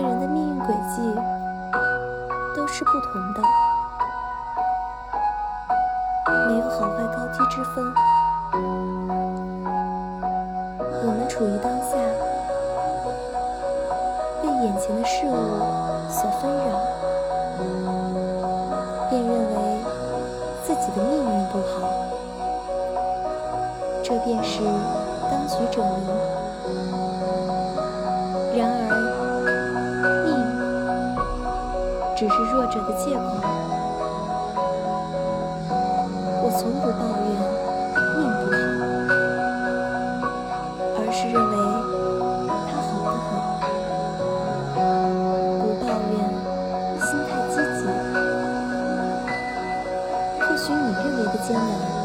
个人的命运轨迹都是不同的，没有好坏高低之分。我们处于当下，被眼前的事物所纷扰，便认为自己的命运不好，这便是当局者迷。然而，只是弱者的借口，我从不抱怨命不好，而是认为他好得很。不抱怨，心态积极。或许你认为的艰难。